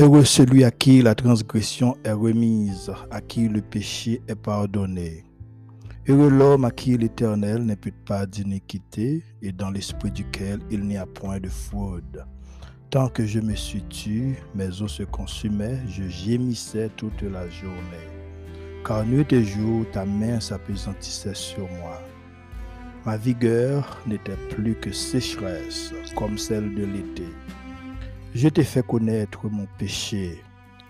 Heureux celui à qui la transgression est remise, à qui le péché est pardonné. Heureux l'homme à qui l'Éternel n'impute pas d'iniquité et dans l'esprit duquel il n'y a point de fraude. Tant que je me suis tu, mes os se consumaient, je gémissais toute la journée. Car nuit et jour, ta main s'apesantissait sur moi. Ma vigueur n'était plus que sécheresse, comme celle de l'été. Je t'ai fait connaître mon péché.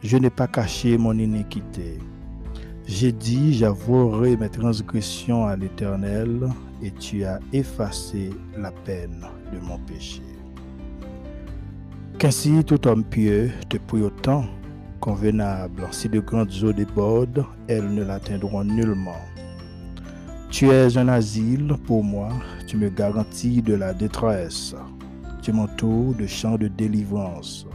Je n'ai pas caché mon iniquité. J'ai dit, j'avouerai mes transgressions à l'Éternel, et tu as effacé la peine de mon péché. Qu'ainsi tout homme pieux te prie autant convenable. Si de grandes eaux débordent, elles ne l'atteindront nullement. Tu es un asile pour moi, tu me garantis de la détresse. Tu m'entoures de chants de délivrance.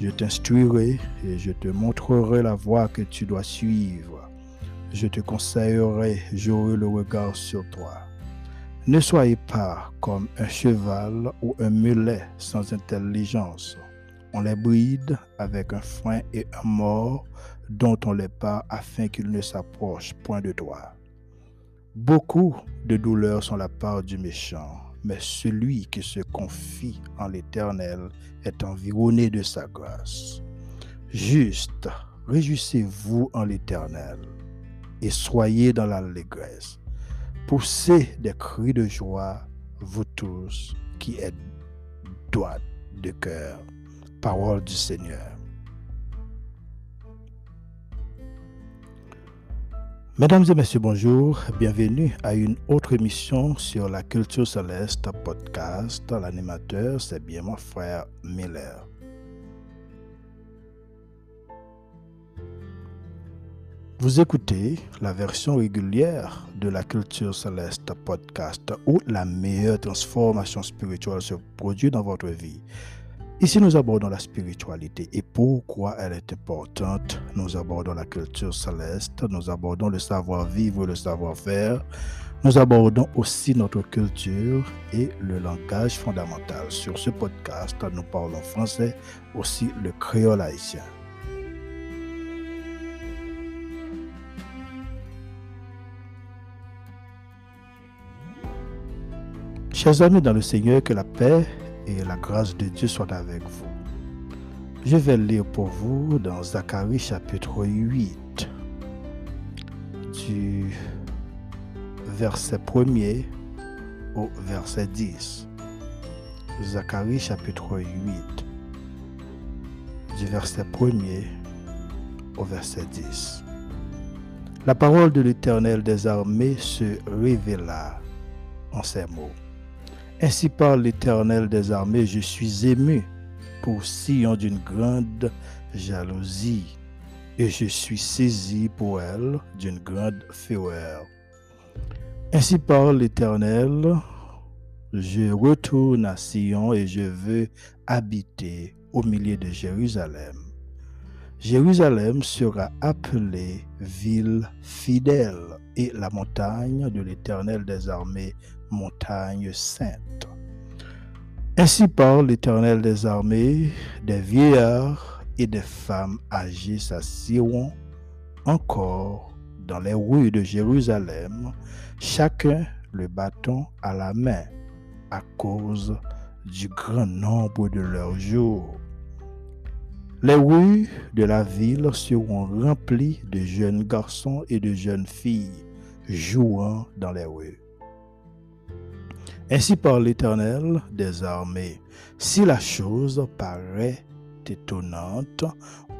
Je t'instruirai et je te montrerai la voie que tu dois suivre. Je te conseillerai, j'aurai le regard sur toi. Ne soyez pas comme un cheval ou un mulet sans intelligence. On les bride avec un frein et un mort dont on les part afin qu'ils ne s'approchent point de toi. Beaucoup de douleurs sont la part du méchant, mais celui qui se confie en l'Éternel est environné de sa grâce. Juste, réjouissez-vous en l'Éternel et soyez dans l'allégresse. Poussez des cris de joie, vous tous qui êtes droits de cœur. Parole du Seigneur. Mesdames et messieurs, bonjour. Bienvenue à une autre émission sur la culture céleste podcast. L'animateur, c'est bien mon frère Miller. Vous écoutez la version régulière de la Culture Céleste podcast où la meilleure transformation spirituelle se produit dans votre vie. Ici, nous abordons la spiritualité et pourquoi elle est importante. Nous abordons la culture céleste, nous abordons le savoir-vivre, le savoir-faire. Nous abordons aussi notre culture et le langage fondamental. Sur ce podcast, nous parlons français, aussi le créole haïtien. Chers amis dans le Seigneur, que la paix et la grâce de Dieu soient avec vous. Je vais lire pour vous dans Zacharie chapitre 8, du verset 1er au verset 10. Zacharie chapitre 8, du verset 1er au verset 10. La parole de l'Éternel des armées se révéla en ces mots. Ainsi parle l'Éternel des armées, je suis ému pour Sion d'une grande jalousie, et je suis saisi pour elle d'une grande fureur. Ainsi parle l'Éternel, je retourne à Sion et je veux habiter au milieu de Jérusalem. Jérusalem sera appelée ville fidèle et la montagne de l'Éternel des armées montagne sainte. Ainsi parle l'Éternel des armées, des vieillards et des femmes âgées s'assiront encore dans les rues de Jérusalem, chacun le bâton à la main, à cause du grand nombre de leurs jours. Les rues de la ville seront remplies de jeunes garçons et de jeunes filles jouant dans les rues. Ainsi par l'Éternel des armées, si la chose paraît étonnante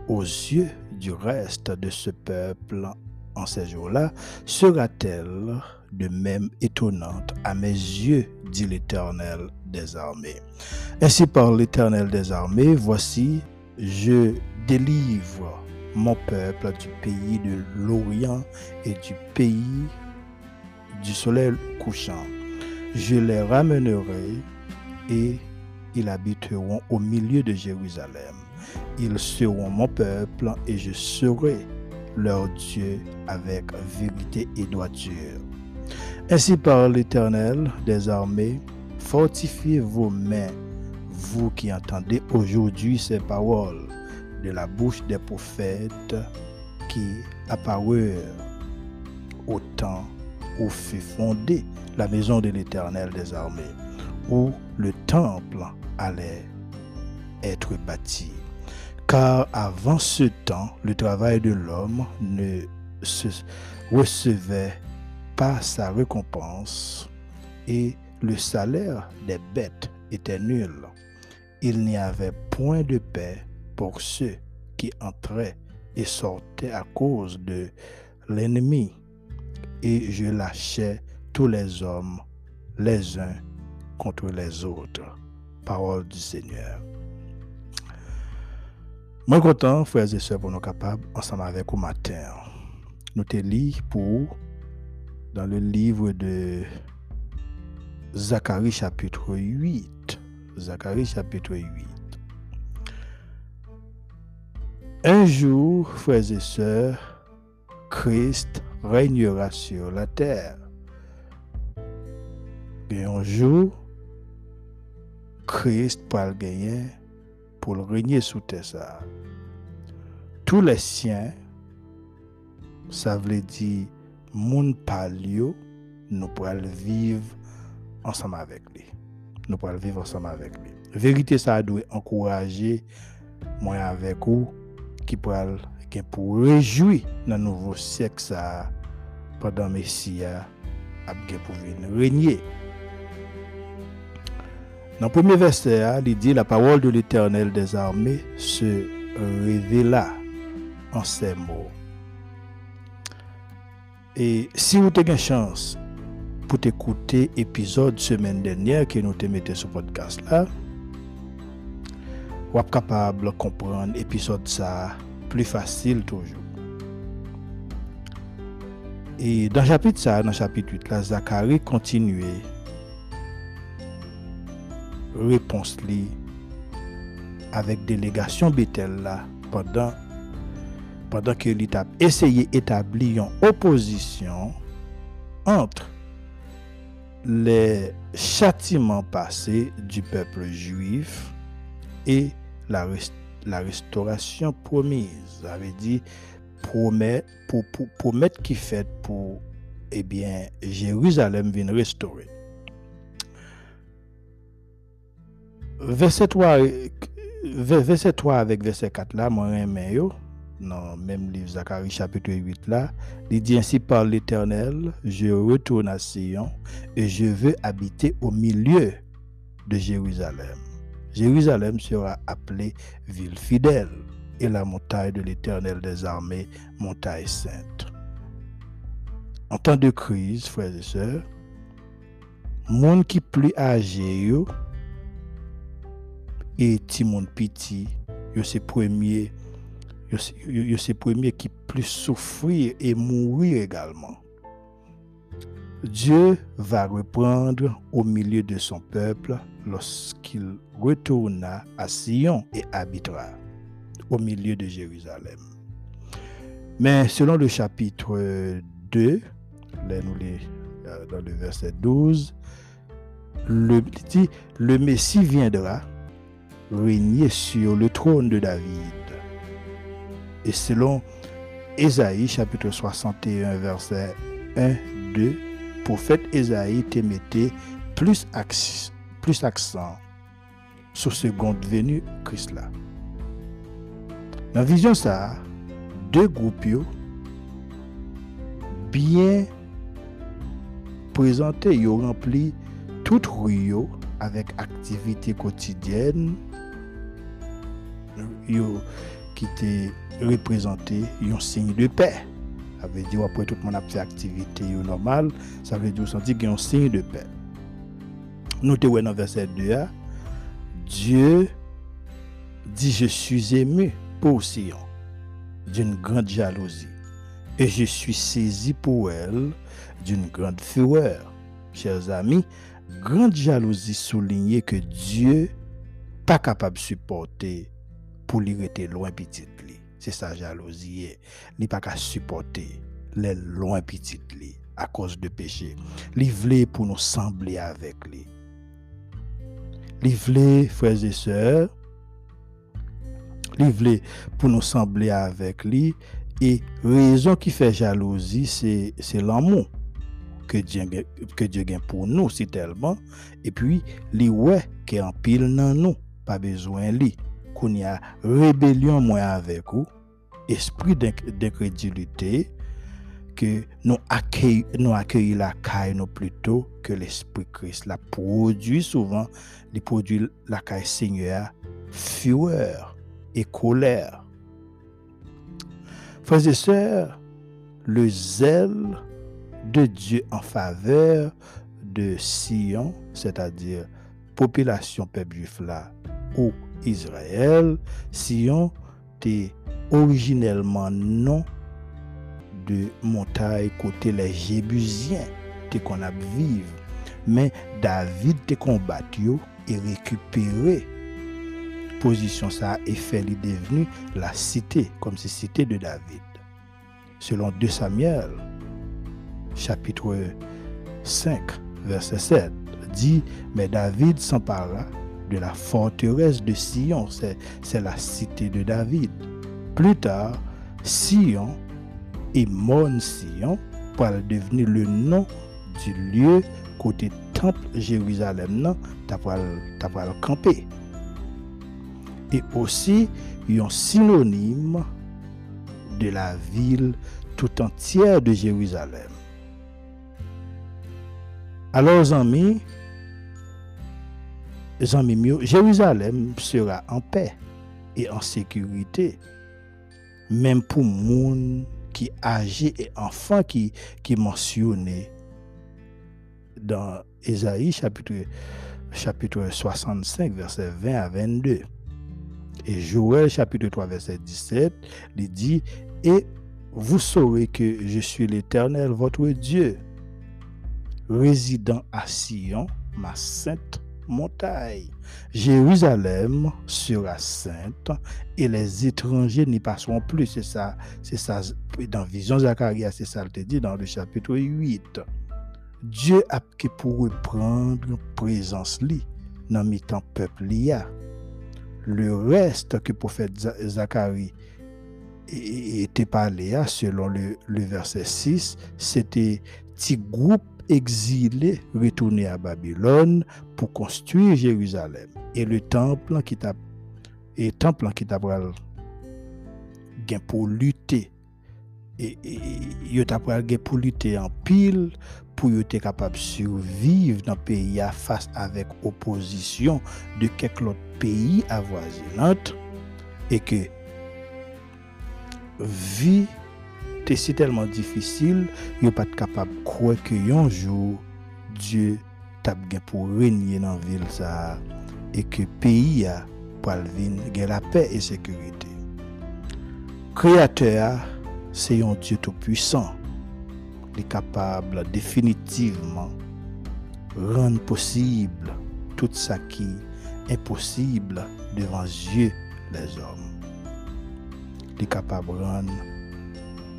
aux yeux du reste de ce peuple en ces jours-là, sera-t-elle de même étonnante à mes yeux, dit l'Éternel des armées. Ainsi par l'Éternel des armées, voici, je délivre mon peuple du pays de l'Orient et du pays du soleil couchant je les ramènerai et ils habiteront au milieu de Jérusalem. Ils seront mon peuple et je serai leur Dieu avec vérité et droiture. Ainsi parle l'Éternel des armées, fortifiez vos mains, vous qui entendez aujourd'hui ces paroles, de la bouche des prophètes qui apparurent au temps où fut fondée la maison de l'Éternel des armées, où le temple allait être bâti. Car avant ce temps, le travail de l'homme ne recevait pas sa récompense et le salaire des bêtes était nul. Il n'y avait point de paix pour ceux qui entraient et sortaient à cause de l'ennemi. Et je lâchais tous les hommes les uns contre les autres. Parole du Seigneur. Moi content, frères et sœurs, pour nous capables, ensemble avec vous matin. Nous te lisons pour, dans le livre de Zacharie chapitre 8. Zacharie chapitre 8. Un jour, frères et sœurs, Christ régnera sur la terre. Et un jour, Christ le gagner pour le régner sous terre. Tous les siens, ça veut dire, palio, nous pourrons vivre ensemble avec lui. Nous pourrons vivre ensemble avec lui. Vérité, ça doit encourager moi avec vous qui pourra pour réjouir dans le nouveau siècle ça pendant Messie a pour venir régner. Dans le premier verset, il dit la parole de l'Éternel des armées se révéla en ces mots. Et si vous avez une chance pour écouter l'épisode semaine dernière que nous te mettons sur podcast êtes capable de comprendre l'épisode ça plus facile toujours. Et dans le chapitre ça, dans chapitre 8, là, Zacharie continuait réponse li avec délégation Bethel là pendant pendant que l'État essayé d'établir une opposition entre les châtiments passés du peuple juif et la, la restauration promise. Ça veut dire promet, pour, promettre qui fait pour eh bien, Jérusalem vient restaurer. Verset 3, verset 3 avec verset 4 là, moi, yo, dans même livre Zacharie chapitre 8 là, il dit ainsi par l'Éternel, je retourne à Sion et je veux habiter au milieu de Jérusalem. Jérusalem sera appelée ville fidèle et la montagne de l'Éternel des armées, montagne sainte. En temps de crise, frères et sœurs, monde qui plus âgé et Timon Piti, yo c'est premier premier qui plus souffrir et mourir également. Dieu va reprendre au milieu de son peuple lorsqu'il retourna à Sion et habitera au milieu de Jérusalem. Mais selon le chapitre 2, là nous euh, dans le verset 12, le, le Messie viendra régner sur le trône de David. Et selon Ésaïe chapitre 61 verset 1, 2, prophète Ésaïe te mettait plus, plus accent sur seconde venue Christ là. Dans la vision ça, deux groupes bien présentés, ils ont rempli toute rue avec activité quotidienne qui était représenté un signe de paix. Ça veut dire après tout le monde a fait activité normale, ça veut dire qu'il y a un signe de paix. Nous te dans verset 2 Dieu dit je suis ému pour Sion d'une grande jalousie et je suis saisi pour elle d'une grande fureur. Chers amis, grande jalousie soulignait que Dieu pas capable de supporter pour lui rester loin petit. C'est sa jalousie. Il pas qu'à supporter les loin petit à cause de péché. Il pour nous sembler avec lui. Voulait, frères et sœurs, Li vle pou nou semble avek li, e rezon ki fe jalouzi, se l'amou ke Diyo gen pou nou si telman, e pi li we ke an pil nan nou, pa bezwen li, koun ya rebelyon mwen avek ou, espri dekredilite, ke nou akyeyi la kay nou pluto, ke l'espri kris la prodwi souvan, li prodwi la kay seigneur, fureur, et colère. Frères et sœurs, le zèle de Dieu en faveur de Sion, c'est-à-dire population peuple juif là, ou Israël, Sion était originellement nom de montagne côté les Jébusiens qu'on a. Mais David te combattu et récupéré position ça et fait est devenu la cité, comme si cité de David. Selon 2 Samuel, chapitre 5, verset 7, dit, mais David s'empara de la forteresse de Sion, c'est la cité de David. Plus tard, Sion et Mon Sion pral deveni le nom du lieu kote temple Jérusalem nan tapal, tapal kampe. E osi yon sinonime de la vil tout entière de Jérusalem. Alors zanmi, zanmi myo, Jérusalem sera en paix et en sécurité, même pou moun qui et enfants qui, qui dans Ésaïe chapitre, chapitre 65, verset 20 à 22. Et Joël chapitre 3 verset 17, il dit, et vous saurez que je suis l'Éternel, votre Dieu, résident à Sion, ma sainte montagne. Jérusalem sera sainte et les étrangers n'y passeront plus. C'est ça, c'est ça, dans Vision Zacharia, c'est ça, le dit dans le chapitre 8. Dieu a pour reprendre présence li dans le temps peuple liya le reste que le prophète Zacharie était parlé, selon le, verset 6, c'était petit groupe exilé retourné à Babylone pour construire Jérusalem. Et le temple qui t'a et temple qui t'a pour lutter et il t'a pour lutter en pile pour être capable de survivre dans le pays face avec opposition de quelques autres pays avoisinants et que vie était tellement difficile, il pas capable de croire que un jour Dieu t'a pour régner dans la ville et que le pays a pour la paix et sécurité. Créateur, c'est un Dieu tout puissant capable définitivement rendre possible tout ça qui est possible devant Dieu les hommes. Il est capable de rendre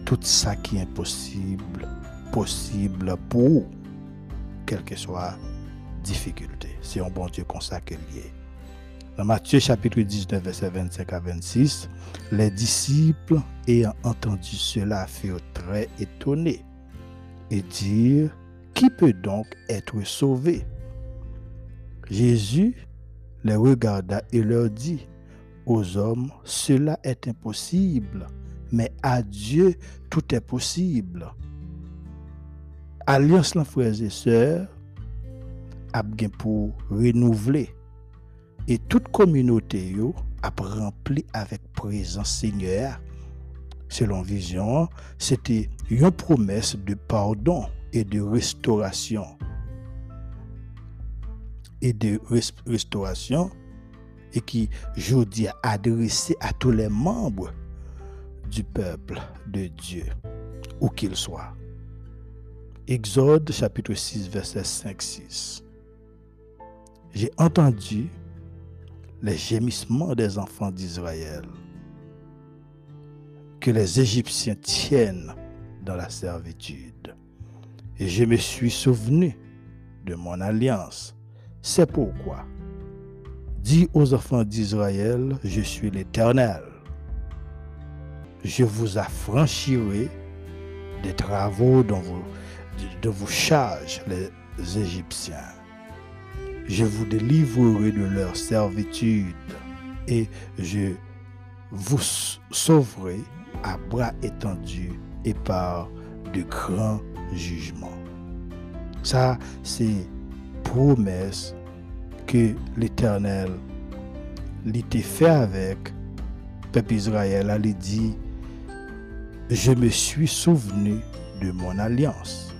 tout ça qui est possible possible pour quelle que soit difficulté. C'est un bon Dieu qu'il est. Dans Matthieu chapitre 19, verset 25 à 26, les disciples ayant entendu cela furent très étonnés et dire, qui peut donc être sauvé? Jésus les regarda et leur dit, aux hommes, cela est impossible, mais à Dieu, tout est possible. Alliance, frères et sœurs, a bien pour renouveler. Et toute communauté a rempli avec présence Seigneur selon vision, c'était une promesse de pardon et de restauration. Et de restauration, et qui, je dis, adressé à tous les membres du peuple de Dieu, où qu'ils soient. Exode chapitre 6, verset 5-6. J'ai entendu les gémissements des enfants d'Israël que les Égyptiens tiennent dans la servitude. Et je me suis souvenu de mon alliance. C'est pourquoi Dis aux enfants d'Israël, je suis l'Éternel. Je vous affranchirai des travaux dont vous, de les Égyptiens. Je vous délivrerai de leur servitude et je vous sauverai à bras étendus et par de grands jugements. Ça, c'est promesse que l'Éternel l'était fait avec peuple Israël. Elle dit, je me suis souvenu de mon alliance.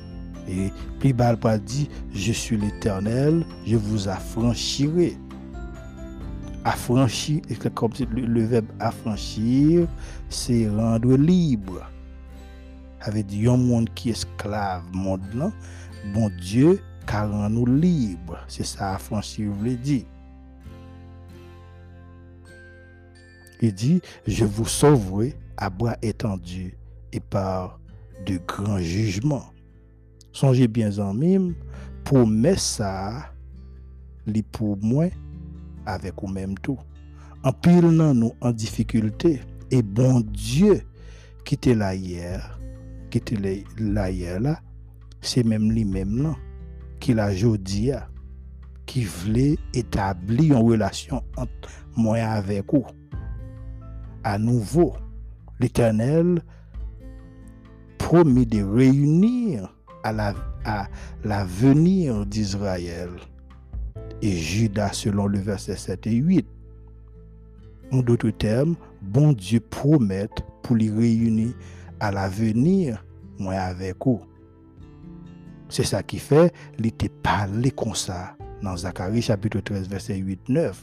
Et puis pas dit, je suis l'Éternel, je vous affranchirai. Affranchir, comme le, verbe affranchir, c'est rendre libre. Dit, un monde qui est esclave, bon Dieu, car nous libre. C'est ça, affranchir, veut dire. Il dit, je vous sauverai à bras étendus et par de grands jugements. Songez bien en mime, pour mettre ça, li pour moi, avec vous-même tout. En pile nous en difficulté, et bon Dieu, qui était là hier, qui était là hier c'est même lui-même là, qui l'a jodi qui voulait établir une relation entre moi avec vous. À nouveau, l'Éternel promis de réunir à la, à l'avenir d'Israël et Judas selon le verset 7 et 8. En d'autres termes, bon Dieu promet pour les réunir à l'avenir, moi avec vous. C'est ça qui fait, il était comme ça dans Zacharie chapitre 13, verset 8-9.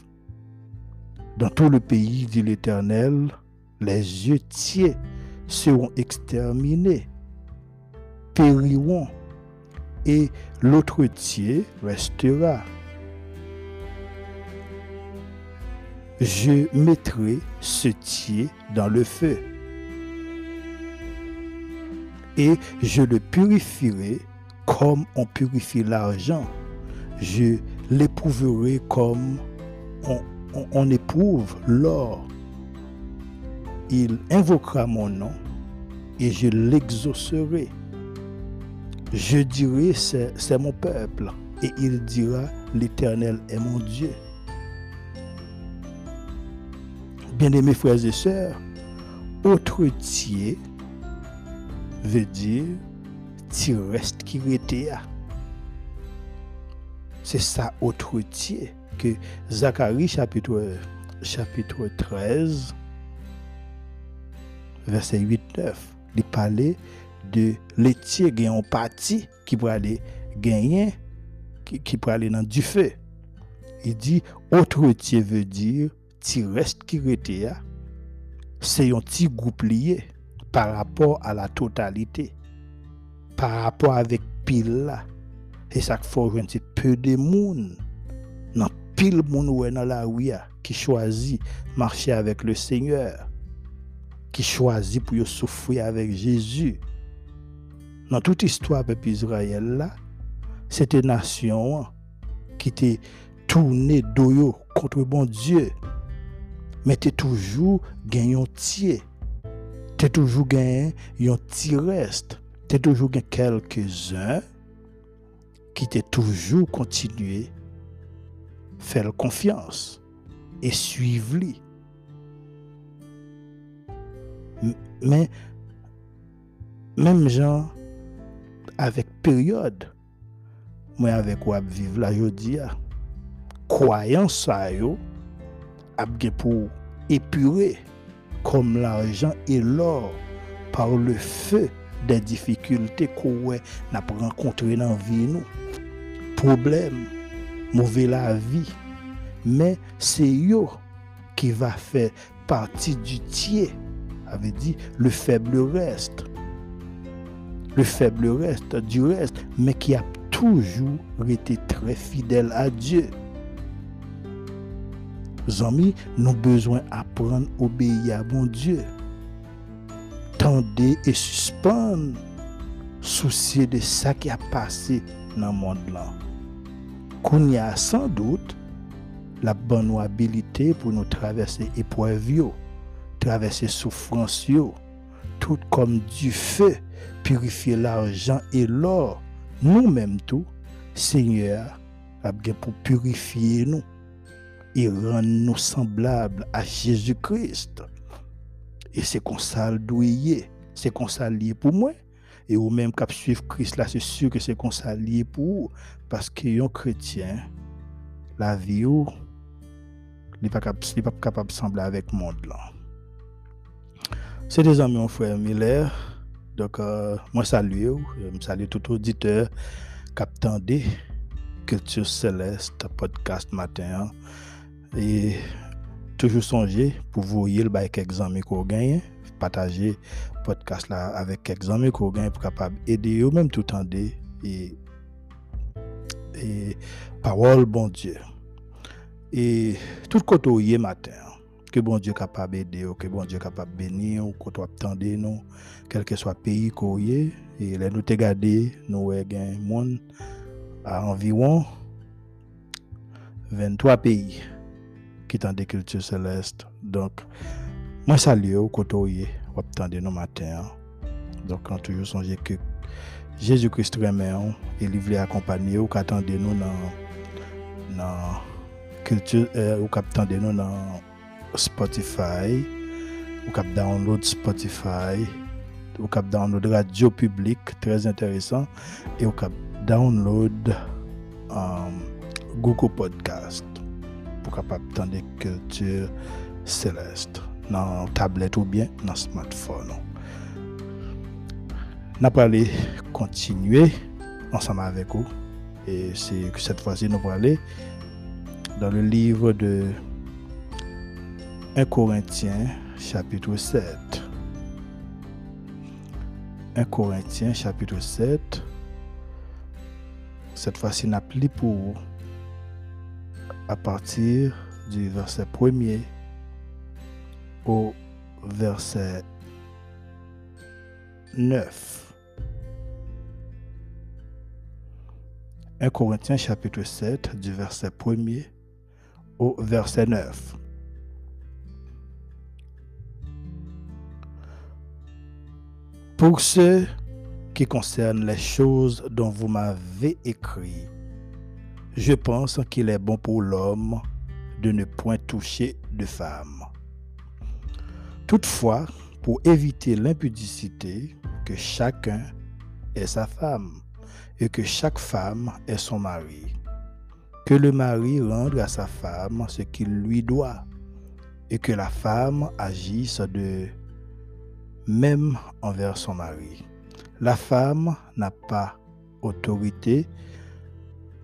Dans tout le pays, dit l'Éternel, les yeux tiers seront exterminés, périront, et l'autre tiers restera. Je mettrai ce tiers dans le feu, et je le purifierai comme on purifie l'argent. Je l'éprouverai comme on, on éprouve l'or il invoquera mon nom et je l'exaucerai. Je dirai, c'est mon peuple, et il dira, l'Éternel est mon Dieu. Bien-aimés frères et sœurs, autre tiers veut dire tu restes qui était. C'est ça autre tiers que Zacharie chapitre, chapitre 13 verset 8-9, il parlait de l'étier gagnant parti qui pourrait aller gagner, qui, qui pourrait aller dans du feu. Il dit, autre étier veut dire, tu restes qui était, c'est un petit groupe par rapport à la totalité, par rapport avec pile là. Et ça faut c'est peu de monde, dans pile monde dans la qui choisit marcher avec le Seigneur qui choisit pour souffrir avec Jésus. Dans toute histoire peuple Israël c'était nation qui était tournée d'oyo contre bon Dieu. Mais tu toujours gagné un tiers. Tu toujours gagné un petit reste. Tu toujours gagné quelques-uns qui t'ont toujours continué faire confiance et suivre lui. Mais, même gens, avèk peryode mwen avèk wap viv la jodi ya. Kwayan sa yo apge pou epure kom l'arjan e lor par le fe de difikulte kowe nap renkontre nan vi nou. Problem, mouve la vi, men se yo ki va fe parti du tiye, ave di le feble reste Le faible reste du reste, mais qui a toujours été très fidèle à Dieu. Amis, nous avons besoin d'apprendre à obéir à bon Dieu. Tendez et suspendre, soucier de ça qui a passé dans le monde là. Qu'on y a sans doute, la bonne habilité pour nous traverser épreuves, traverser souffrance, tout comme du feu, purifier l'argent et l'or. Nous-mêmes tout, Seigneur, pour purifier nous et rendre nous semblables à Jésus-Christ. Et c'est comme ça le c'est comme ça lié pour moi. Et ou même cap suivre Christ là, c'est sûr que c'est comme ça lié pour vous. Parce que un chrétien, la vie ou, n'est pas capable de sembler avec le monde. C'est des amis, mon frère Miller. Donc, euh, moi, salue, je salue tout auditeur qui Culture Céleste podcast matin. Et toujours songer pour vous voyez le quelques amis qu'on gagne, partager podcast là avec quelques amis qu'on gagne pour capable aider eux même tout en et et parole bon Dieu. Et tout côté matin que bon Dieu capable d'aider, que bon Dieu capable bénir, que tu attendez nous, quel que soit pays qu'on et là nous te garder, nous avons monde à environ 23 pays qui sont des cultures célestes. Donc, moi salue au côté ou attendez nous matin. Donc, quand toujours songer que Jésus-Christ remet et il voulait accompagner ou qu'attendez nous dans dans culture euh, ou qu'attendez nous dans Spotify, ou kap download Spotify, ou kap download Radio Public, trez interesant, e ou kap download um, Google Podcast, pou kap ap tande kultur selestre, nan tablet ou bien nan smartphone. Na prale kontinue ansama avek ou, e se cette fwa si nou prale dan le livre de 1 Corinthiens chapitre 7. 1 Corinthiens chapitre 7. Cette fois-ci, n'a plus pour à partir du verset 1er au verset 9. 1 Corinthiens chapitre 7 du verset 1er au verset 9. Pour ce qui concerne les choses dont vous m'avez écrit, je pense qu'il est bon pour l'homme de ne point toucher de femme. Toutefois, pour éviter l'impudicité, que chacun ait sa femme et que chaque femme ait son mari. Que le mari rende à sa femme ce qu'il lui doit et que la femme agisse de même envers son mari. La femme n'a pas autorité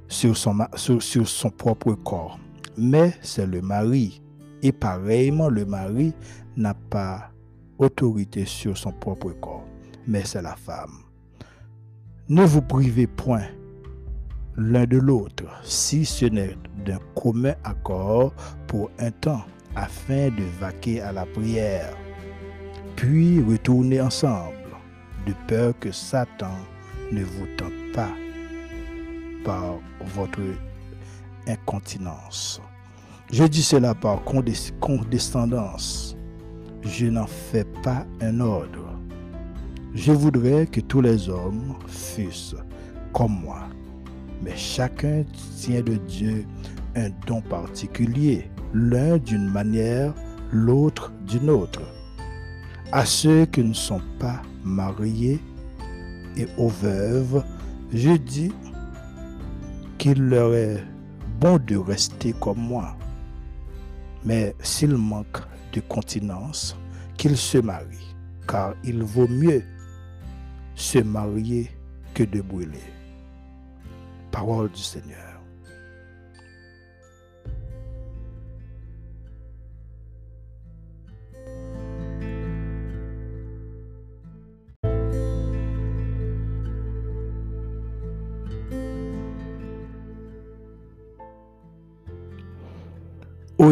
sur son, sur, son propre corps, mais c'est le mari. Et pareillement, le mari n'a pas autorité sur son propre corps, mais c'est la femme. Ne vous privez point l'un de l'autre, si ce n'est d'un commun accord pour un temps, afin de vaquer à la prière puis retournez ensemble, de peur que Satan ne vous tente pas par votre incontinence. Je dis cela par condescendance. Je n'en fais pas un ordre. Je voudrais que tous les hommes fussent comme moi, mais chacun tient de Dieu un don particulier, l'un d'une manière, l'autre d'une autre à ceux qui ne sont pas mariés et aux veuves, je dis qu'il leur est bon de rester comme moi. Mais s'ils manquent de continence, qu'ils se marient, car il vaut mieux se marier que de brûler. Parole du Seigneur.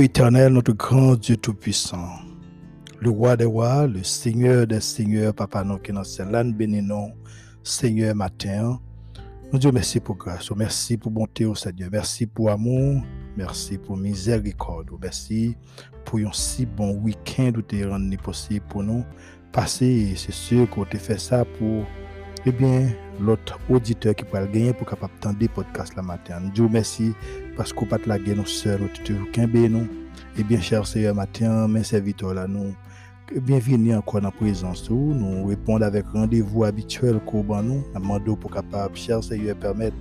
Éternel, notre grand Dieu Tout-Puissant, le roi des rois, le Seigneur des seigneurs, Papa, nous qui nous sommes bénis Seigneur, matin. Nous Dieu, merci pour grâce, merci pour bonté, au Seigneur, merci pour amour, Merci pour miséricorde. Merci pour un si bon week-end où tu rendu possible pour nous passer. C'est sûr qu'on te fait ça pour eh bien, l'autre auditeur qui peut le gagner pour capable tendre des podcasts la matin. Dieu merci parce qu'on pas la gagner tu te nous. Eh bien, cher Seigneur, matin, mes serviteurs nous, bienvenue encore dans la présence. Nous répondons avec rendez-vous habituel qu'on nous. Nous pour capable, cher Seigneur, permettre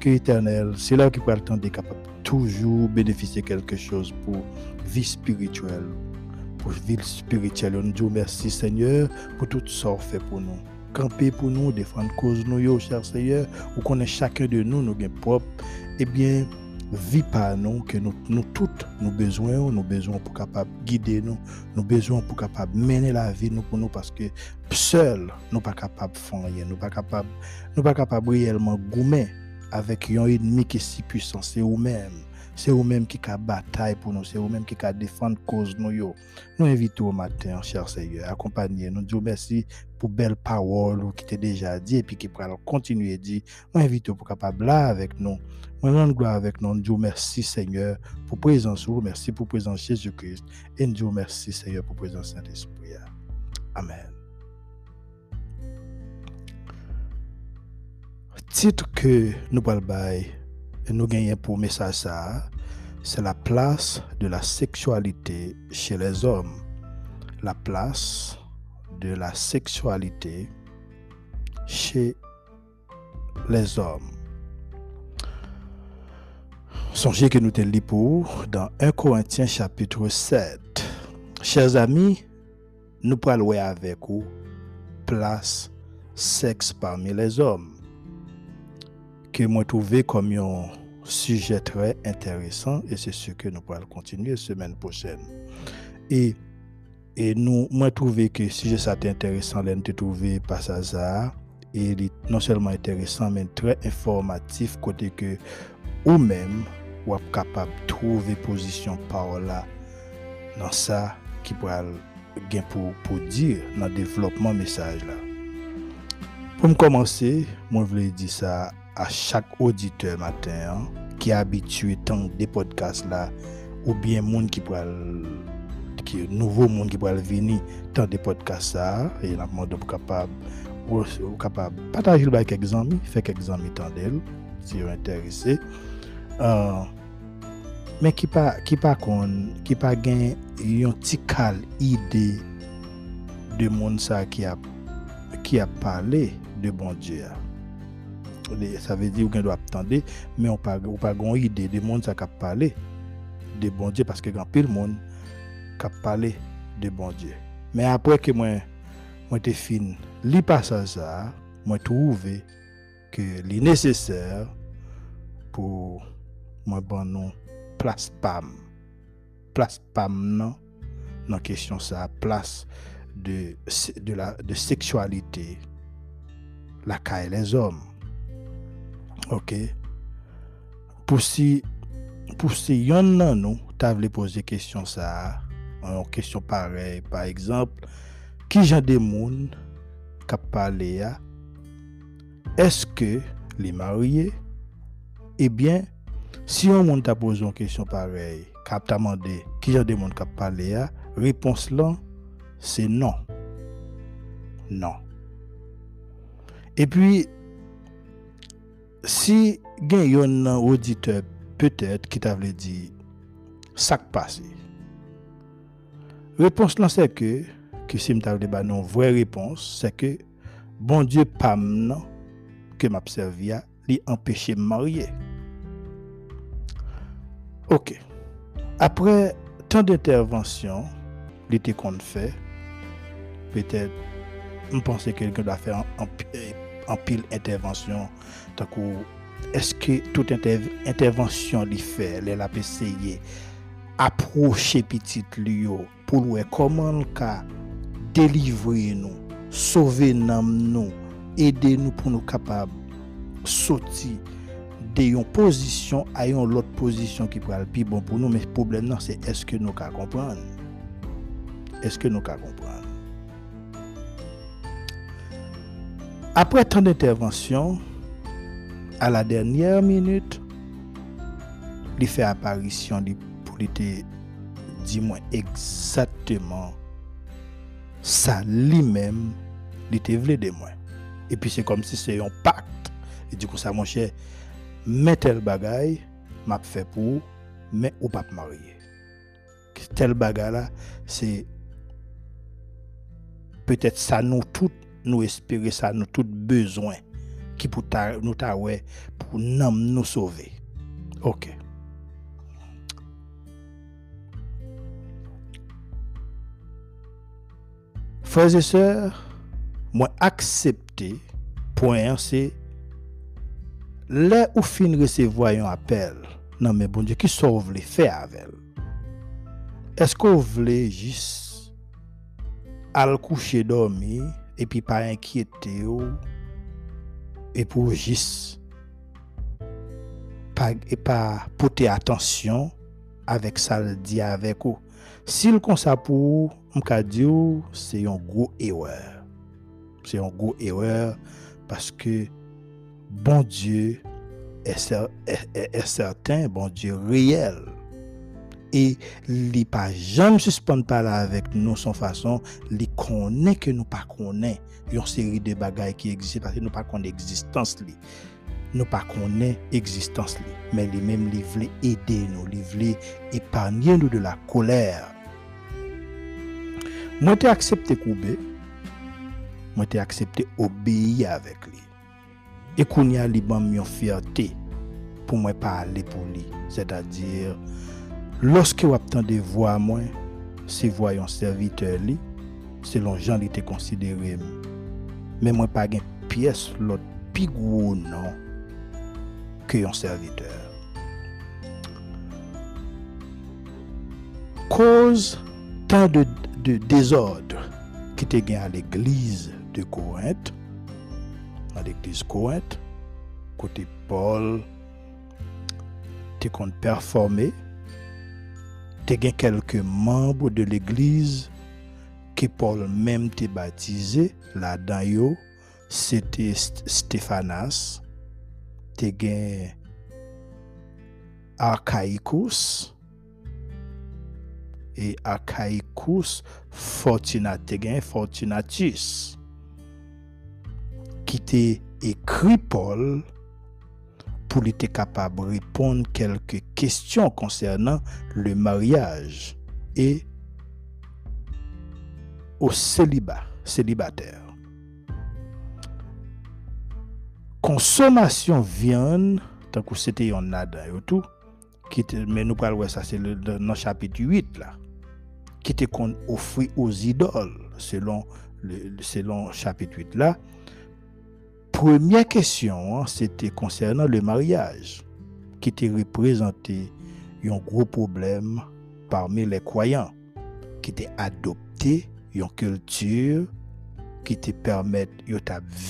que l'éternel, c'est là qui peut le temps de capable toujours bénéficier quelque chose pour vie spirituelle. Pour vie spirituelle. Disons merci Seigneur pour tout ça fait pour nous camper pour nous, défendre cause nous, cher Seigneur, ou qu'on chacun de nous, nous, propre, eh bien, vie par nous, que nous, nous toutes, nous besoin, nous besoin pour capable guider nous, nous besoin pour capable mener la vie nous pour nous, parce que seul, nous pas capable de faire rien, nous pas capable, nous pas capable réellement gommer avec un ennemi qui est si puissant, c'est vous-même. C'est vous-même qui a bataille pour nous, c'est vous-même qui a défendre cause nous. Nous invitons au matin, cher Seigneur, accompagner nous. Dieu merci pour belle parole qui t'est déjà dit et puis qui pourra continuer dire. Nous invitons pour capable là avec nous. Nous rendons gloire avec nous. Dieu merci Seigneur pour présence, merci pour présence Jésus-Christ et Dieu merci Seigneur pour présence Saint-Esprit. Amen. Titre que nous parlons nous gagnons pour message ça, c'est la place de la sexualité chez les hommes. La place de la sexualité chez les hommes. Songez que nous te pour dans 1 Corinthiens chapitre 7. Chers amis, nous parlons avec vous place sexe parmi les hommes que moi trouvé comme un sujet très intéressant et c'est ce que nous pourrons continuer semaine prochaine. Et, E nou mwen trouve ke suje sa te interesan lè nou te trouve pasaza e li non selman interesan men tre informatif kote ke ou men wap kapap trouve pozisyon parola nan sa ki pral gen pou, pou dir nan devlopman mesaj la. Pou m komanse, mwen vle di sa a chak auditeur matin an, ki abitue tan de podcast la ou bien moun ki pral ki nouvo moun ki pral vini tan de podcast sa, e la moun do pou kapab, ou kapab patajil bay kek zanmi, fek kek zanmi tan del, si yo interese. Uh, men ki pa, ki pa kon, ki pa gen yon ti kal ide de moun sa ki ap, ki ap pale de bon Diyo a. Sa ve di ou gen do ap tende, men ou pa, ou pa gon ide de moun sa kap pale de bon Diyo, paske gen pil moun, kap pale de bon Diyo. Men apre ke mwen, mwen te fin li pasan sa, mwen trouve ke li neseser pou mwen ban nou plas pam. Plas pam nan, nan kesyon sa, plas de, de, la, de seksualite la kae les om. Ok? Pou si, pou si yon nan nou, ta vle pose kesyon sa a, an kesyon parey, par ekzamp, ki jan de moun kap pale ya, eske li marye, ebyen, eh si yon moun ta pozon kesyon parey, kap ta mande, ki jan de moun kap pale ya, repons lan, se non. Non. E pi, si gen yon nan auditeur, petet ki ta vle di, sak pase, Repons lan se ke, ki si mta vle ba non vwe repons, se ke, bon Diyo pam nan, ke m apservya, li empeshe m marye. Ok. Apre tan d'intervensyon, li te kon fè, petè, m pense kelke da fè an pil intervensyon, takou, eske tout interv intervensyon li fè, lè la peseye, aproche pitit li yo, pour voir comment ka délivrer nous sauver nous aider nous pour nous capables sortir de position à une autre position qui pourrait être bon pour nous mais le problème c'est est-ce que nous pouvons comprendre est-ce que nous pouvons comprendre après tant d'interventions à la dernière minute, li fait apparition pour li te di mwen egzatèman sa li mèm li te vle de mwen. E pi se kom si se yon pakt. E di kon sa mwen chè, mè tel bagay, map fè pou, mè ou pap marye. Tel bagay la, se petèt sa nou tout nou espere, sa nou tout bezwen ki pou ta, nou ta wè pou nam nou sove. Ok. Freze se, mwen aksepte, poen se, le ou fin resevoy yon apel, nan men bon diyo ki sou vle fe avel. Esko vle jis al kouche domi, epi pa enkyete yo, epi ou jis pa, e pa pote atensyon avek sal di avek ou. Sil kon sa pou, mka diyo, se yon gwo ewer. Se yon gwo ewer, paske bon Diyo e certain, bon Diyo reyel. E li pa jam suspon pala avek nou son fason, li konen ke nou pa konen. Yon seri de bagay ki egziste, pati nou pa konen egzistans li. Nou pa konen egzistans li. Men li men li vle ede nou, li vle epanye nou de la kolèr. Mwen te aksepte koube, mwen te aksepte obeyi avek li. E konya li ban myon fiyate pou mwen pale pou li. Se ta dir, loske wap tan de vwa mwen, se vwa yon servite li, selon jan li te konsidere mwen. Men mwen pa gen piyes lot pigwou nan ke yon serviteur. Koz tan de de désordre qui était gagné à l'église de Corinthe, dans l'église Corinthe, côté Paul, te qu'on performer, te gen quelques membres de l'église que Paul même te baptisé là-dedans c'était Stéphanas, te gen Archaicus e Achaicus Fortunate gen Fortunatus ki te ekri Paul pou li te kapab repond kelke kestyon konsernan le maryaj e o seliba, selibater. Konsomasyon vyan, tankou sete yon nadan yotou, men nou pral wè sa, se nan chapit 8 la, qui était qu'on offrit aux idoles selon le selon chapitre 8 là première question, hein, c'était concernant le mariage, qui était représenté un gros problème parmi les croyants, qui était adopté une culture qui te permet de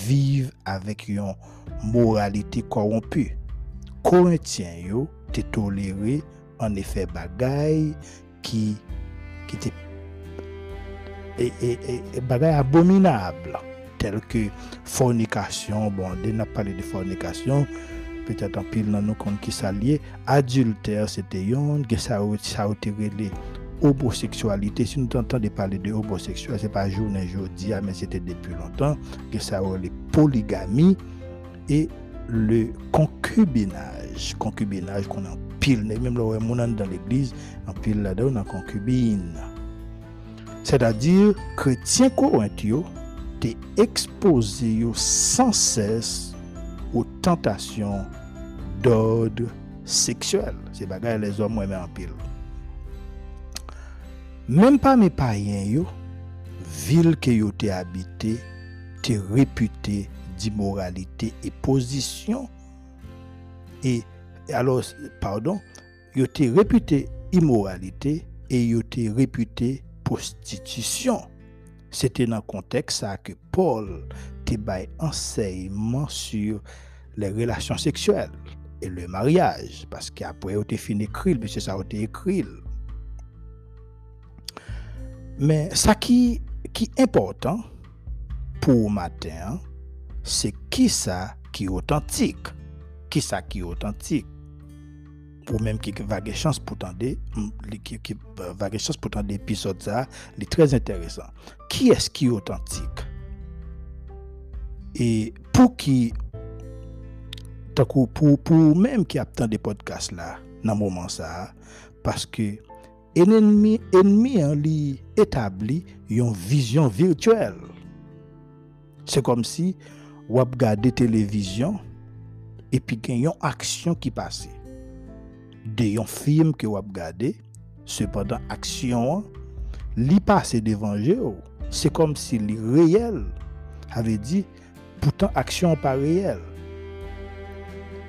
vivre avec une moralité corrompue. Corinthiens yo te toléré en effet bagaille qui qui était et, et, et, bagaille abominable tels que fornication, bon, on a parlé de fornication, peut-être en pile dans nos comptes qui s'allient, adultère, c'était yon, que ça a été homosexualité. Si nous entendons parler de homosexualité, ce n'est pas journée aujourd'hui, ah, mais c'était depuis longtemps, que ça a les polygamie et le concubinage. Concubinage qu'on a pil, mèm lò wè moun an dan l'eglise, an pil la dè ou nan konkubine. Sè da dir, kretien korent yo, te expose yo san ses ou tentasyon d'ordre seksuel. Se bagay les om wè mè an pil. Mèm pa mè payen yo, vil ke yo te habite, te repute di moralite e posisyon e alors pardon, yo te réputé immoralité et yo te réputé prostitution. C'était dans le contexte que Paul te enseignement sur les relations sexuelles et le mariage. Parce qu'après, il a fini écrit, mais c'est ça, il écrit. Mais ce qui, qui est important pour matin, c'est qui ça qui est authentique. Qui ça qui est authentique? Ou même qui va avoir chance pour tendre, qui, qui va avoir chance pour tendre ça, est très intéressant. Qui est-ce qui est authentique? Et pour qui, pour, pour même qui a des podcasts là, dans moment ça, parce que ennemi, ennemi en li établi une vision virtuelle. C'est comme si vous regardez télévision et puis y une action qui passe. de yon film ke wap gade, sepadan aksyon li pase devanje ou, se kom si li reyel, ave di, poutan aksyon pa reyel.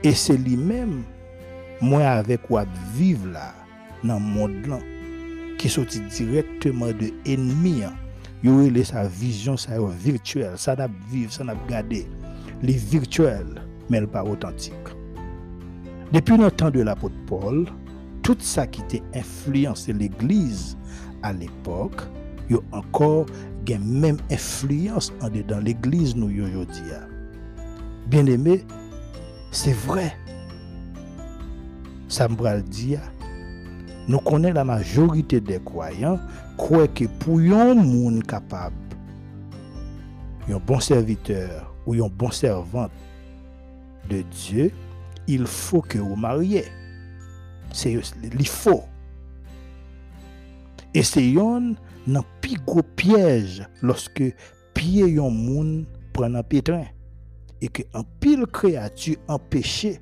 E se li men, mwen avek wap vive la nan moun lan, ki soti direktman de enmi an, yo wile sa vizyon sa yo virtuel, sa nap vive, sa nap gade, li virtuel, men pa otantik. Depuis le temps de l'apôtre Paul tout ça qui était influencé l'église à l'époque yo encore une même influence en dans l'église nous aujourd'hui bien aimé c'est vrai. Ça me nous connaissons la majorité des croyants croient que pour un monde capable, un bon serviteur ou un bon servante de Dieu, il faut que vous mariez. C'est il faut. Et c'est un plus piège lorsque pied un monde prend un pétrin et que un pile créature empêché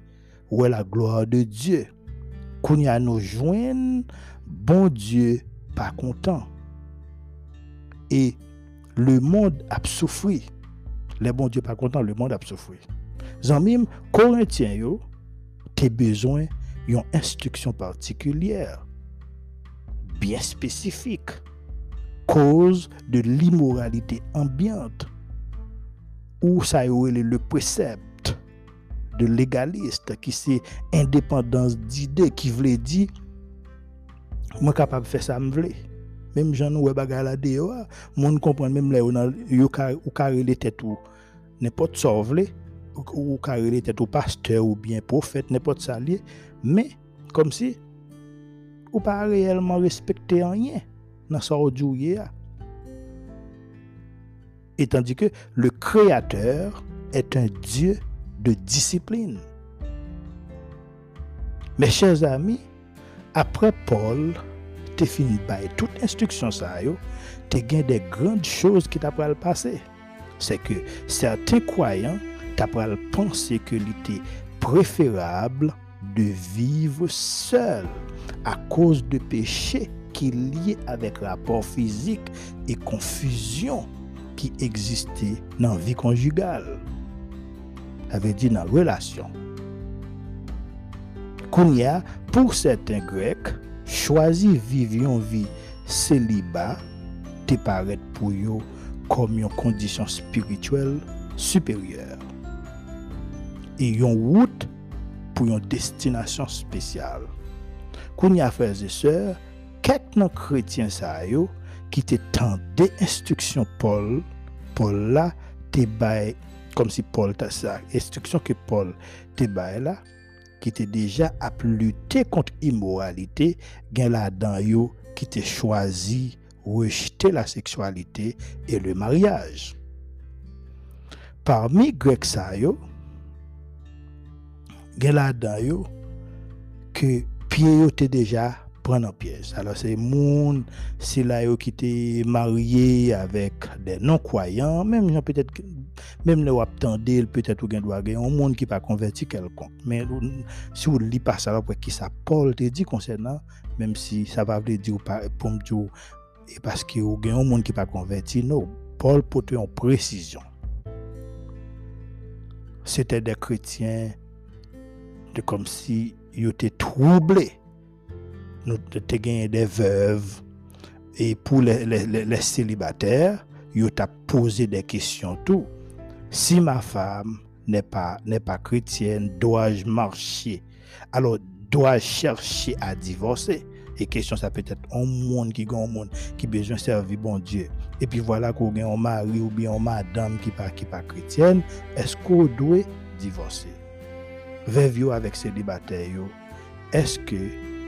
où est la gloire de Dieu qu'on y a nous joindre, bon Dieu pas content. Et le monde a souffert. Le bon Dieu pas content, le monde a souffert. Zanmim, Corinthiens t'es besoin d'une instruction particulière, bien spécifique, cause de l'immoralité ambiante, où ça y le précepte de légaliste qui c'est indépendance d'idées qui voulait dire moi capable de faire ça me voulait. Même là dehors monde comprend même ou carré les têtes ou n'importe ça ou carré les têtes ou pasteur ou bien prophète n'importe ça mais comme si ou pas réellement respecter rien dans ce aujourd'hui et tandis que le créateur est un Dieu de discipline. Mes chers amis, après Paul, tu fini par toute instruction ça yo, tu des grandes choses qui t'apprennent passer. C'est que certains croyants kapral panse ke li te preferable de vive sel a koz de peche ki liye avek rapor fizik e konfuzyon ki egziste nan vi konjugal. Ave di nan relasyon. Kounia, pou seten grek, chwazi viv yon vi seliba te paret pou yo kom yon kondisyon spirituel superyeur. se yon wout pou yon destinasyon spesyal. Koun ya fèze sè, kèk nan kretien sa yo ki te tan de instruksyon Paul, Paul la te bay, kom si Paul ta sa, instruksyon ke Paul te bay la, ki te deja ap lute kont imoralite, gen la dan yo ki te chwazi rejte la seksualite e le maryaj. Parmi grek sa yo, gain là dans yo que pied yo déjà prendre en pièce. Alors c'est monde c'est là qui étaient marié avec des non-croyants, même peut-être même les attendez peut-être ou doit un monde qui pas converti quelconque. Mais si lisez pas ça pour qui ça Paul te dit concernant même si ça va vous dire pour me dire parce que vous un monde qui pas converti, non, Paul pour une précision. C'était des chrétiens de comme si ils étaient troublés nous avons des veuves. Et pour les, célibataires, ils ont posé des questions. Si ma femme n'est pas, chrétienne, dois-je marcher? Alors, dois-je chercher à divorcer? Et question, ça peut être un monde qui un monde qui besoin servir bon Dieu. Et puis voilà qu'on a un mari ou une madame qui pas qui pas chrétienne, est-ce qu'on doit divorcer? Veuve avec célibataire eske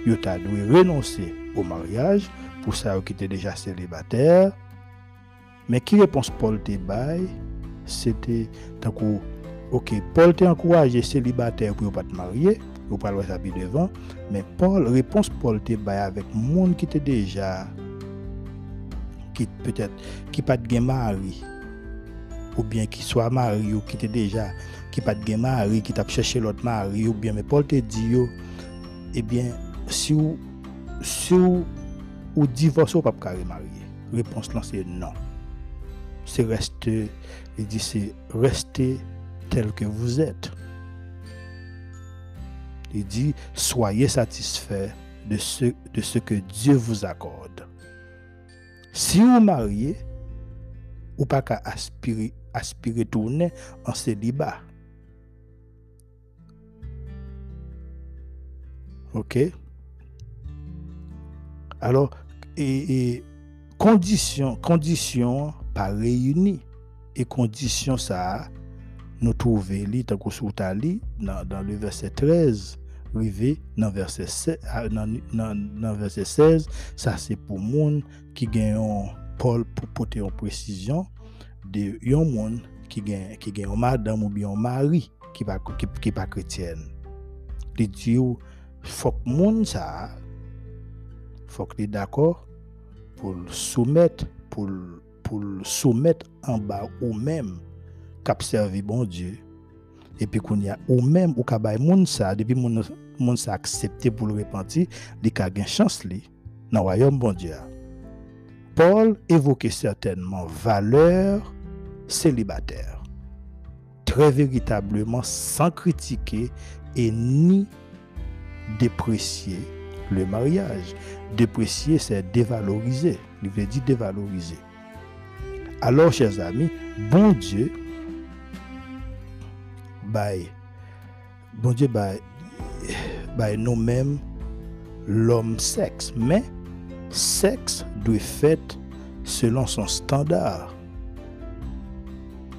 yo ta dwe renonse au mariage pou sa yo ki te deja selibater men ki repons Paul te te tankou ok, Paul te ankouraje selibater pou yo pat marye yo pral wè sa pi devan men Paul, repons Paul te avèk moun ki te deja ki peut-et ki pat gen mari ou bien ki swa mari ou ki te deja ki pat gen mari, ki tap chèche lot mari ou bien, men Paul te di yo ebyen, si ou si ou ou divos ou pap kare mari repons lan se nan se reste e di se reste tel ke vous et e di soye satisfè de se de se ke Dieu vous akorde si ou mari ou pa ka aspiri aspire tourner en célibat Ok? Alors, et, et condition, condition pas réunie. Et condition ça, nous trouvons li, tant dans, dans le verset 13, rivé dans verset 16, dans, dans, dans verset 16 ça c'est pour monde qui gagne Paul pour porter en précision de yon monde qui gagne qui gagne madame ou bien mari qui pas qui, qui pas chrétienne. Les dieux que moun ça faut que d'accord pour soumettre pour pour soumettre en bas ou même cap servir bon Dieu. Et puis qu'on y a ou même ou ka bay moun ça depuis moun moun ça accepté pour le repentir li ka gen chance li dans royaume bon Dieu Paul évoquait certainement valeur célibataire. Très véritablement sans critiquer et ni déprécier le mariage. Déprécier, c'est dévaloriser. Il veut dire dévaloriser. Alors, chers amis, bon Dieu, by, bon Dieu, by, by nous-mêmes, l'homme sexe. Mais, sexe doit être fait selon son standard.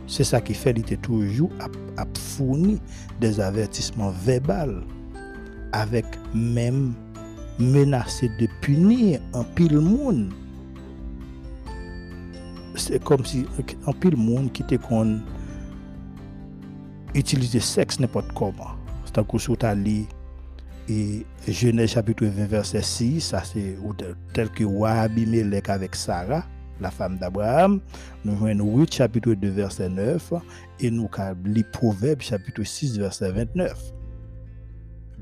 C'est ça qui fait qu'il était toujours à, à fournir des avertissements verbaux avec même menacé de punir un pile monde. C'est comme si un pile monde qui était qu'on utiliser sexe n'importe comment. C'est un coup sur et Genèse chapitre 20 verset 6, ça c'est tel que Wabi Melek avec Sarah, la femme d'Abraham. Nous voyons Ruth chapitre 2 verset 9 et nous avons Proverbe chapitre 6 verset 29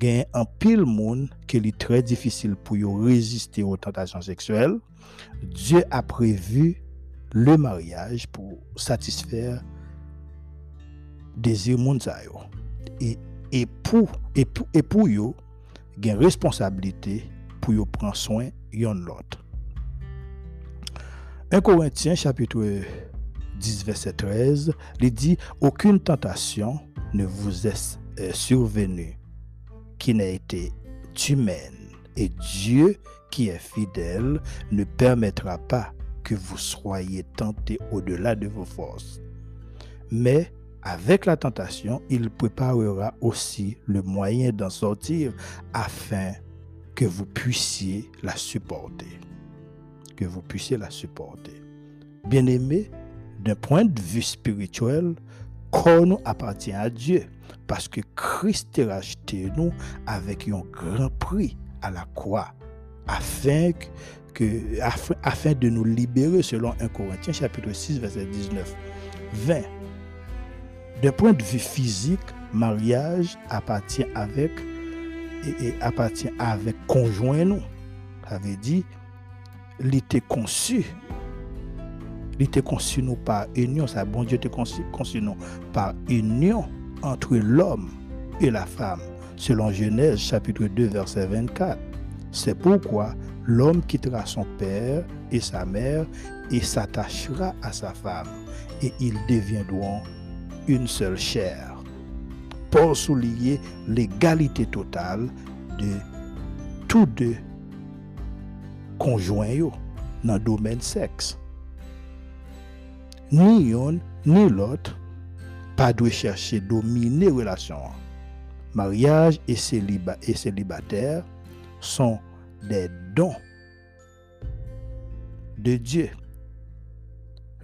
gen un pile monde qui est très difficile pour résister aux tentations sexuelles, Dieu a prévu le mariage pour satisfaire désir monde et et pour et pour et pour yo gen responsabilité pour yo prendre soin yon l'autre. 1 Corinthiens chapitre 10 verset 13, il dit aucune tentation ne vous est euh, survenue qui n'a été humaine. Et Dieu, qui est fidèle, ne permettra pas que vous soyez tentés au-delà de vos forces. Mais avec la tentation, il préparera aussi le moyen d'en sortir afin que vous puissiez la supporter. Que vous puissiez la supporter. Bien-aimé, d'un point de vue spirituel, corps appartient à Dieu parce que Christ a racheté nous avec un grand prix à la croix afin que afin, de nous libérer selon 1 Corinthiens chapitre 6 verset 19 20 d'un point de vue physique mariage appartient avec et, appartient avec conjoint nous. Avait dit il était conçu. Il était conçu nous par union. Ça bon Dieu était conçu, conçu nous par union entre l'homme et la femme, selon Genèse chapitre 2 verset 24. C'est pourquoi l'homme quittera son père et sa mère et s'attachera à sa femme, et ils deviendront une seule chair. Pour souligner l'égalité totale de tous deux conjoints dans le domaine sexe. Ni l'un ni l'autre pas de chercher dominer relation mariage et, célibat, et célibataire sont des dons de Dieu.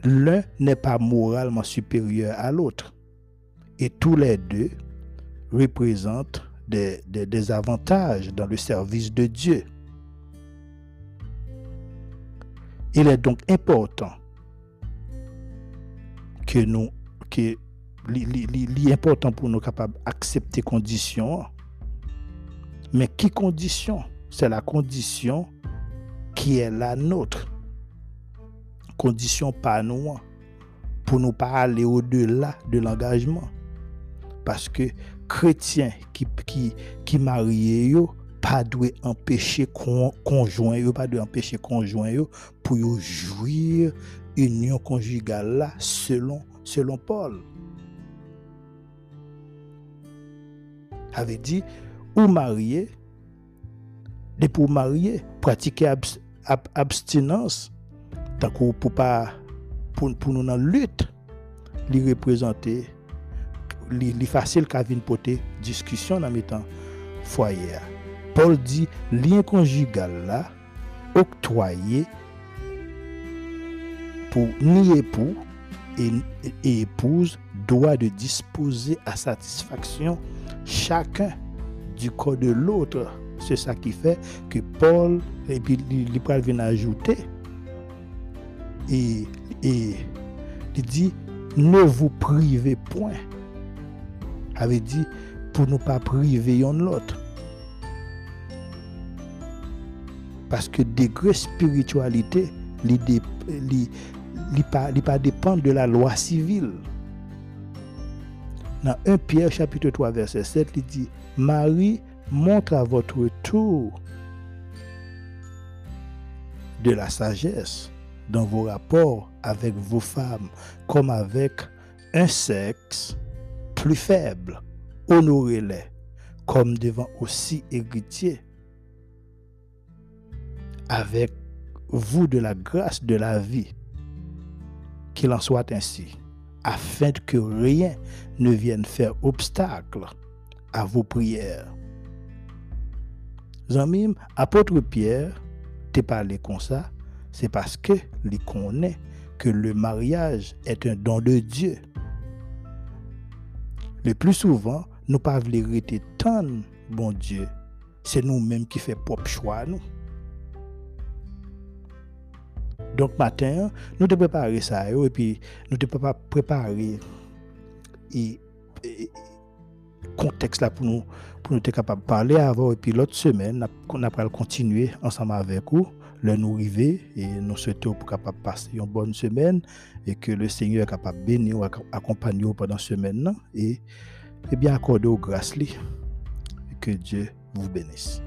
L'un n'est pas moralement supérieur à l'autre. Et tous les deux représentent des, des, avantages dans le service de Dieu. Il est donc important que nous, que l'important pour nous capables d'accepter conditions. Mais qui condition? C'est la condition qui est la nôtre. Condition pas nous. Pour nous pas aller au-delà de l'engagement. Parce que chrétiens qui, qui, qui marient, pas empêcher conjoint pas empêcher conjoint pour jouir union conjugale là selon selon Paul avait dit ou marier et pour marier pratiquer abstinence tant pour pas pour, pour nous dans lutte les représenter les facile qu'à venir porter discussion dans mettant foyer. Paul dit lien conjugal là octroyé pour ni époux et, épouse doit de disposer à satisfaction chacun du corps de l'autre. C'est ça qui fait que Paul, et puis il vient ajouter, et, et il dit, ne vous privez point. Avait dit, pour ne pas priver l'autre. Parce que degré spiritualité, l'idée ne pas de la loi civile. Dans 1 Pierre chapitre 3 verset 7, il dit, Marie montre à votre tour de la sagesse dans vos rapports avec vos femmes, comme avec un sexe plus faible. Honorez-les comme devant aussi héritiers avec vous de la grâce de la vie. Qu'il en soit ainsi, afin que rien ne vienne faire obstacle à vos prières. Zamim, apôtre Pierre, t'es parlé comme ça, c'est parce que il connaît que le mariage est un don de Dieu. Le plus souvent, nous pas voulons tant bon Dieu. C'est nous-mêmes qui faisons propre choix, nous. Donc matin, nous devons préparer ça et puis nous devons préparer et, contexte là pour nous pour nous être capable de parler avant et puis l'autre semaine on a continuer ensemble avec vous le nous arriver et nous souhaitons pour capable passer une bonne semaine et que le Seigneur est capable de bénir accompagner pendant cette semaine et, et bien accorder aux grâces et que Dieu vous bénisse.